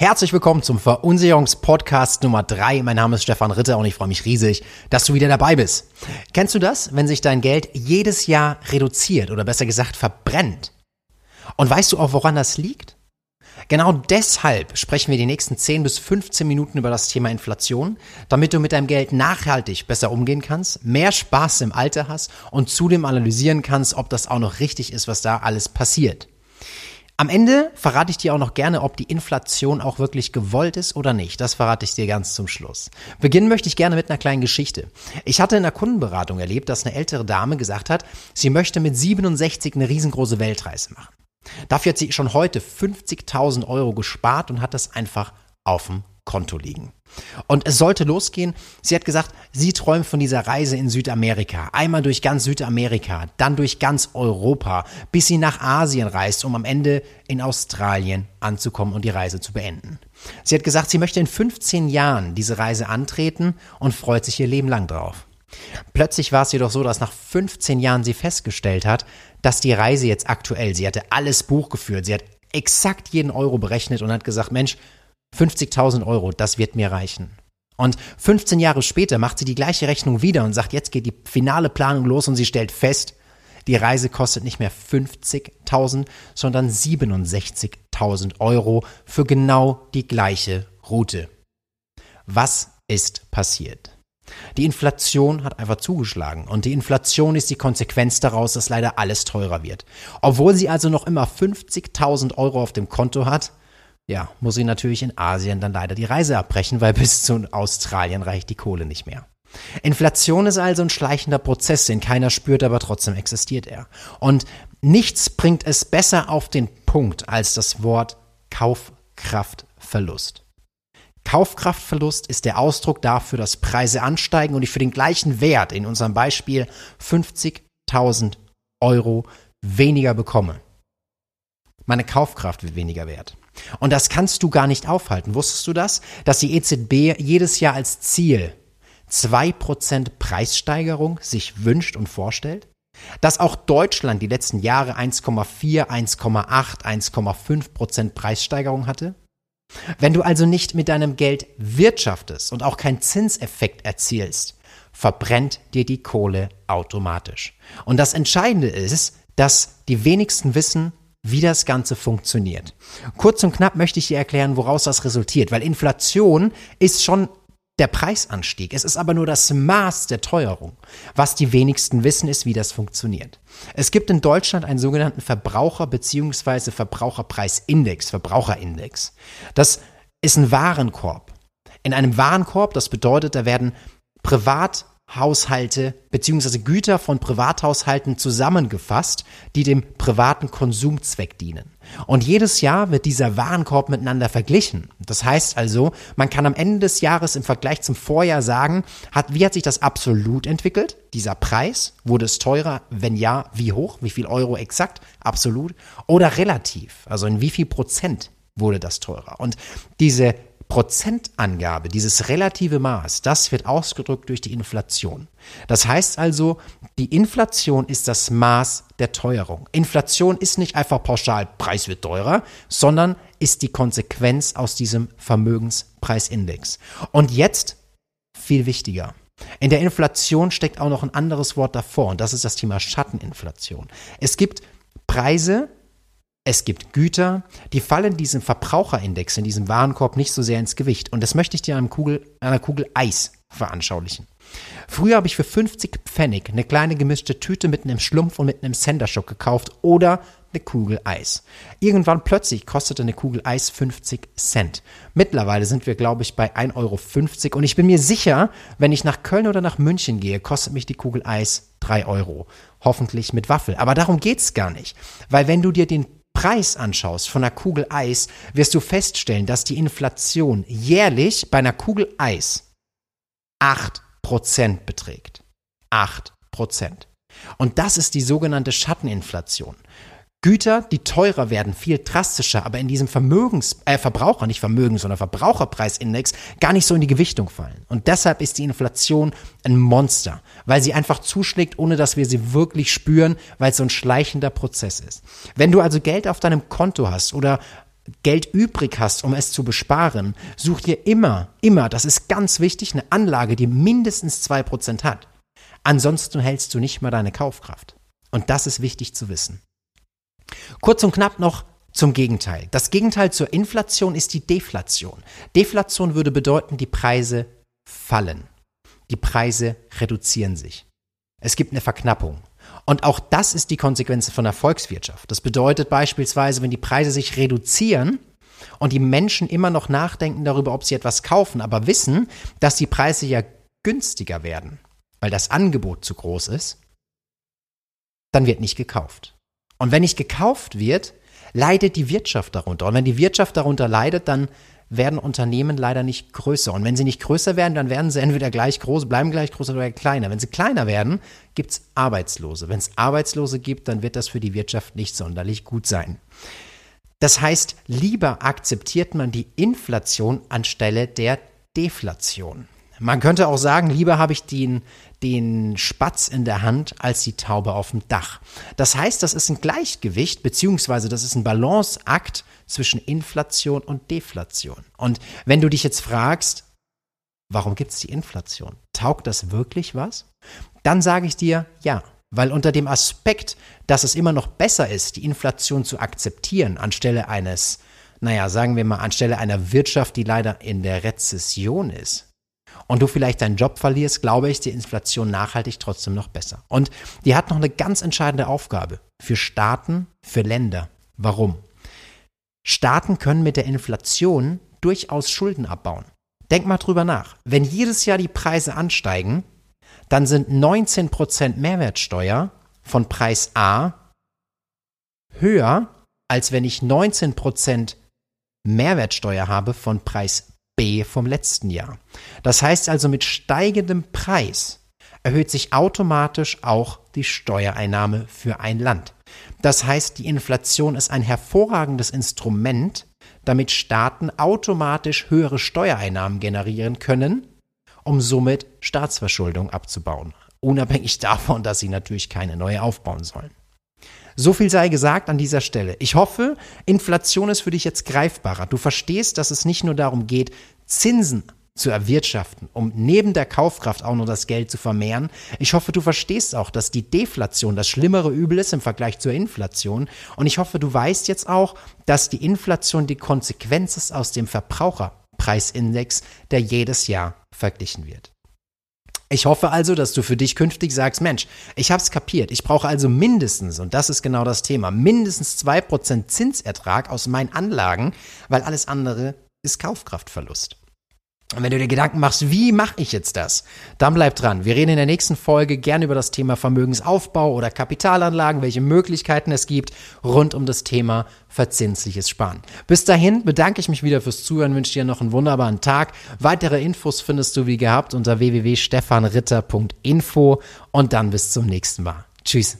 Herzlich willkommen zum Verunsicherungspodcast Nummer drei. Mein Name ist Stefan Ritter und ich freue mich riesig, dass du wieder dabei bist. Kennst du das, wenn sich dein Geld jedes Jahr reduziert oder besser gesagt verbrennt? Und weißt du auch, woran das liegt? Genau deshalb sprechen wir die nächsten 10 bis 15 Minuten über das Thema Inflation, damit du mit deinem Geld nachhaltig besser umgehen kannst, mehr Spaß im Alter hast und zudem analysieren kannst, ob das auch noch richtig ist, was da alles passiert. Am Ende verrate ich dir auch noch gerne, ob die Inflation auch wirklich gewollt ist oder nicht. Das verrate ich dir ganz zum Schluss. Beginnen möchte ich gerne mit einer kleinen Geschichte. Ich hatte in der Kundenberatung erlebt, dass eine ältere Dame gesagt hat, sie möchte mit 67 eine riesengroße Weltreise machen. Dafür hat sie schon heute 50.000 Euro gespart und hat das einfach auf dem Konto liegen. Und es sollte losgehen. Sie hat gesagt, sie träumt von dieser Reise in Südamerika. Einmal durch ganz Südamerika, dann durch ganz Europa, bis sie nach Asien reist, um am Ende in Australien anzukommen und die Reise zu beenden. Sie hat gesagt, sie möchte in 15 Jahren diese Reise antreten und freut sich ihr Leben lang drauf. Plötzlich war es jedoch so, dass nach 15 Jahren sie festgestellt hat, dass die Reise jetzt aktuell, sie hatte alles Buch geführt, sie hat exakt jeden Euro berechnet und hat gesagt, Mensch, 50.000 Euro, das wird mir reichen. Und 15 Jahre später macht sie die gleiche Rechnung wieder und sagt, jetzt geht die finale Planung los und sie stellt fest, die Reise kostet nicht mehr 50.000, sondern 67.000 Euro für genau die gleiche Route. Was ist passiert? Die Inflation hat einfach zugeschlagen und die Inflation ist die Konsequenz daraus, dass leider alles teurer wird. Obwohl sie also noch immer 50.000 Euro auf dem Konto hat, ja, muss sie natürlich in Asien dann leider die Reise abbrechen, weil bis zu Australien reicht die Kohle nicht mehr. Inflation ist also ein schleichender Prozess, den keiner spürt, aber trotzdem existiert er. Und nichts bringt es besser auf den Punkt als das Wort Kaufkraftverlust. Kaufkraftverlust ist der Ausdruck dafür, dass Preise ansteigen und ich für den gleichen Wert, in unserem Beispiel 50.000 Euro, weniger bekomme. Meine Kaufkraft wird weniger wert. Und das kannst du gar nicht aufhalten. Wusstest du das? Dass die EZB jedes Jahr als Ziel 2% Preissteigerung sich wünscht und vorstellt? Dass auch Deutschland die letzten Jahre 1,4, 1,8, 1,5% Preissteigerung hatte? Wenn du also nicht mit deinem Geld wirtschaftest und auch keinen Zinseffekt erzielst, verbrennt dir die Kohle automatisch. Und das Entscheidende ist, dass die wenigsten wissen, wie das Ganze funktioniert. Kurz und knapp möchte ich dir erklären, woraus das resultiert, weil Inflation ist schon der Preisanstieg. Es ist aber nur das Maß der Teuerung. Was die wenigsten wissen, ist, wie das funktioniert. Es gibt in Deutschland einen sogenannten Verbraucher- bzw. Verbraucherpreisindex, Verbraucherindex. Das ist ein Warenkorb. In einem Warenkorb, das bedeutet, da werden privat Haushalte bzw. Güter von Privathaushalten zusammengefasst, die dem privaten Konsumzweck dienen. Und jedes Jahr wird dieser Warenkorb miteinander verglichen. Das heißt also, man kann am Ende des Jahres im Vergleich zum Vorjahr sagen, hat, wie hat sich das absolut entwickelt? Dieser Preis, wurde es teurer? Wenn ja, wie hoch? Wie viel Euro exakt? Absolut? Oder relativ? Also in wie viel Prozent wurde das teurer? Und diese Prozentangabe, dieses relative Maß, das wird ausgedrückt durch die Inflation. Das heißt also, die Inflation ist das Maß der Teuerung. Inflation ist nicht einfach pauschal, Preis wird teurer, sondern ist die Konsequenz aus diesem Vermögenspreisindex. Und jetzt viel wichtiger. In der Inflation steckt auch noch ein anderes Wort davor und das ist das Thema Schatteninflation. Es gibt Preise, es gibt Güter, die fallen diesem Verbraucherindex, in diesem Warenkorb nicht so sehr ins Gewicht. Und das möchte ich dir an, Kugel, an einer Kugel Eis veranschaulichen. Früher habe ich für 50 Pfennig eine kleine gemischte Tüte mit einem Schlumpf und mit einem Senderschock gekauft oder eine Kugel Eis. Irgendwann plötzlich kostete eine Kugel Eis 50 Cent. Mittlerweile sind wir, glaube ich, bei 1,50 Euro und ich bin mir sicher, wenn ich nach Köln oder nach München gehe, kostet mich die Kugel Eis 3 Euro. Hoffentlich mit Waffel. Aber darum geht's gar nicht. Weil wenn du dir den Preis anschaust von einer Kugel Eis, wirst du feststellen, dass die Inflation jährlich bei einer Kugel Eis 8% beträgt. 8%. Und das ist die sogenannte Schatteninflation. Güter, die teurer werden, viel drastischer, aber in diesem Vermögens, äh, Verbraucher, nicht Vermögens, sondern Verbraucherpreisindex gar nicht so in die Gewichtung fallen. Und deshalb ist die Inflation ein Monster, weil sie einfach zuschlägt, ohne dass wir sie wirklich spüren, weil es so ein schleichender Prozess ist. Wenn du also Geld auf deinem Konto hast oder Geld übrig hast, um es zu besparen, such dir immer, immer, das ist ganz wichtig, eine Anlage, die mindestens 2% hat. Ansonsten hältst du nicht mal deine Kaufkraft. Und das ist wichtig zu wissen. Kurz und knapp noch zum Gegenteil. Das Gegenteil zur Inflation ist die Deflation. Deflation würde bedeuten, die Preise fallen. Die Preise reduzieren sich. Es gibt eine Verknappung. Und auch das ist die Konsequenz von der Volkswirtschaft. Das bedeutet beispielsweise, wenn die Preise sich reduzieren und die Menschen immer noch nachdenken darüber, ob sie etwas kaufen, aber wissen, dass die Preise ja günstiger werden, weil das Angebot zu groß ist, dann wird nicht gekauft. Und wenn nicht gekauft wird, leidet die Wirtschaft darunter. Und wenn die Wirtschaft darunter leidet, dann werden Unternehmen leider nicht größer. Und wenn sie nicht größer werden, dann werden sie entweder gleich groß, bleiben gleich groß oder kleiner. Wenn sie kleiner werden, gibt es Arbeitslose. Wenn es Arbeitslose gibt, dann wird das für die Wirtschaft nicht sonderlich gut sein. Das heißt, lieber akzeptiert man die Inflation anstelle der Deflation. Man könnte auch sagen, lieber habe ich den, den Spatz in der Hand als die Taube auf dem Dach. Das heißt, das ist ein Gleichgewicht, beziehungsweise das ist ein Balanceakt zwischen Inflation und Deflation. Und wenn du dich jetzt fragst, warum gibt es die Inflation? Taugt das wirklich was? Dann sage ich dir ja. Weil unter dem Aspekt, dass es immer noch besser ist, die Inflation zu akzeptieren, anstelle eines, naja, sagen wir mal, anstelle einer Wirtschaft, die leider in der Rezession ist, und du vielleicht deinen Job verlierst, glaube ich, die Inflation nachhaltig trotzdem noch besser. Und die hat noch eine ganz entscheidende Aufgabe für Staaten, für Länder. Warum? Staaten können mit der Inflation durchaus Schulden abbauen. Denk mal drüber nach. Wenn jedes Jahr die Preise ansteigen, dann sind 19% Mehrwertsteuer von Preis A höher, als wenn ich 19% Mehrwertsteuer habe von Preis B vom letzten Jahr. Das heißt also, mit steigendem Preis erhöht sich automatisch auch die Steuereinnahme für ein Land. Das heißt, die Inflation ist ein hervorragendes Instrument, damit Staaten automatisch höhere Steuereinnahmen generieren können, um somit Staatsverschuldung abzubauen. Unabhängig davon, dass sie natürlich keine neue aufbauen sollen. So viel sei gesagt an dieser Stelle. Ich hoffe, Inflation ist für dich jetzt greifbarer. Du verstehst, dass es nicht nur darum geht, Zinsen zu erwirtschaften, um neben der Kaufkraft auch nur das Geld zu vermehren. Ich hoffe, du verstehst auch, dass die Deflation das schlimmere Übel ist im Vergleich zur Inflation. Und ich hoffe, du weißt jetzt auch, dass die Inflation die Konsequenz ist aus dem Verbraucherpreisindex, der jedes Jahr verglichen wird. Ich hoffe also, dass du für dich künftig sagst, Mensch, ich habe es kapiert. Ich brauche also mindestens, und das ist genau das Thema, mindestens zwei Prozent Zinsertrag aus meinen Anlagen, weil alles andere ist Kaufkraftverlust. Und wenn du dir Gedanken machst, wie mache ich jetzt das, dann bleib dran. Wir reden in der nächsten Folge gerne über das Thema Vermögensaufbau oder Kapitalanlagen, welche Möglichkeiten es gibt rund um das Thema verzinsliches Sparen. Bis dahin bedanke ich mich wieder fürs Zuhören, wünsche dir noch einen wunderbaren Tag. Weitere Infos findest du wie gehabt unter www.stefanritter.info und dann bis zum nächsten Mal. Tschüss.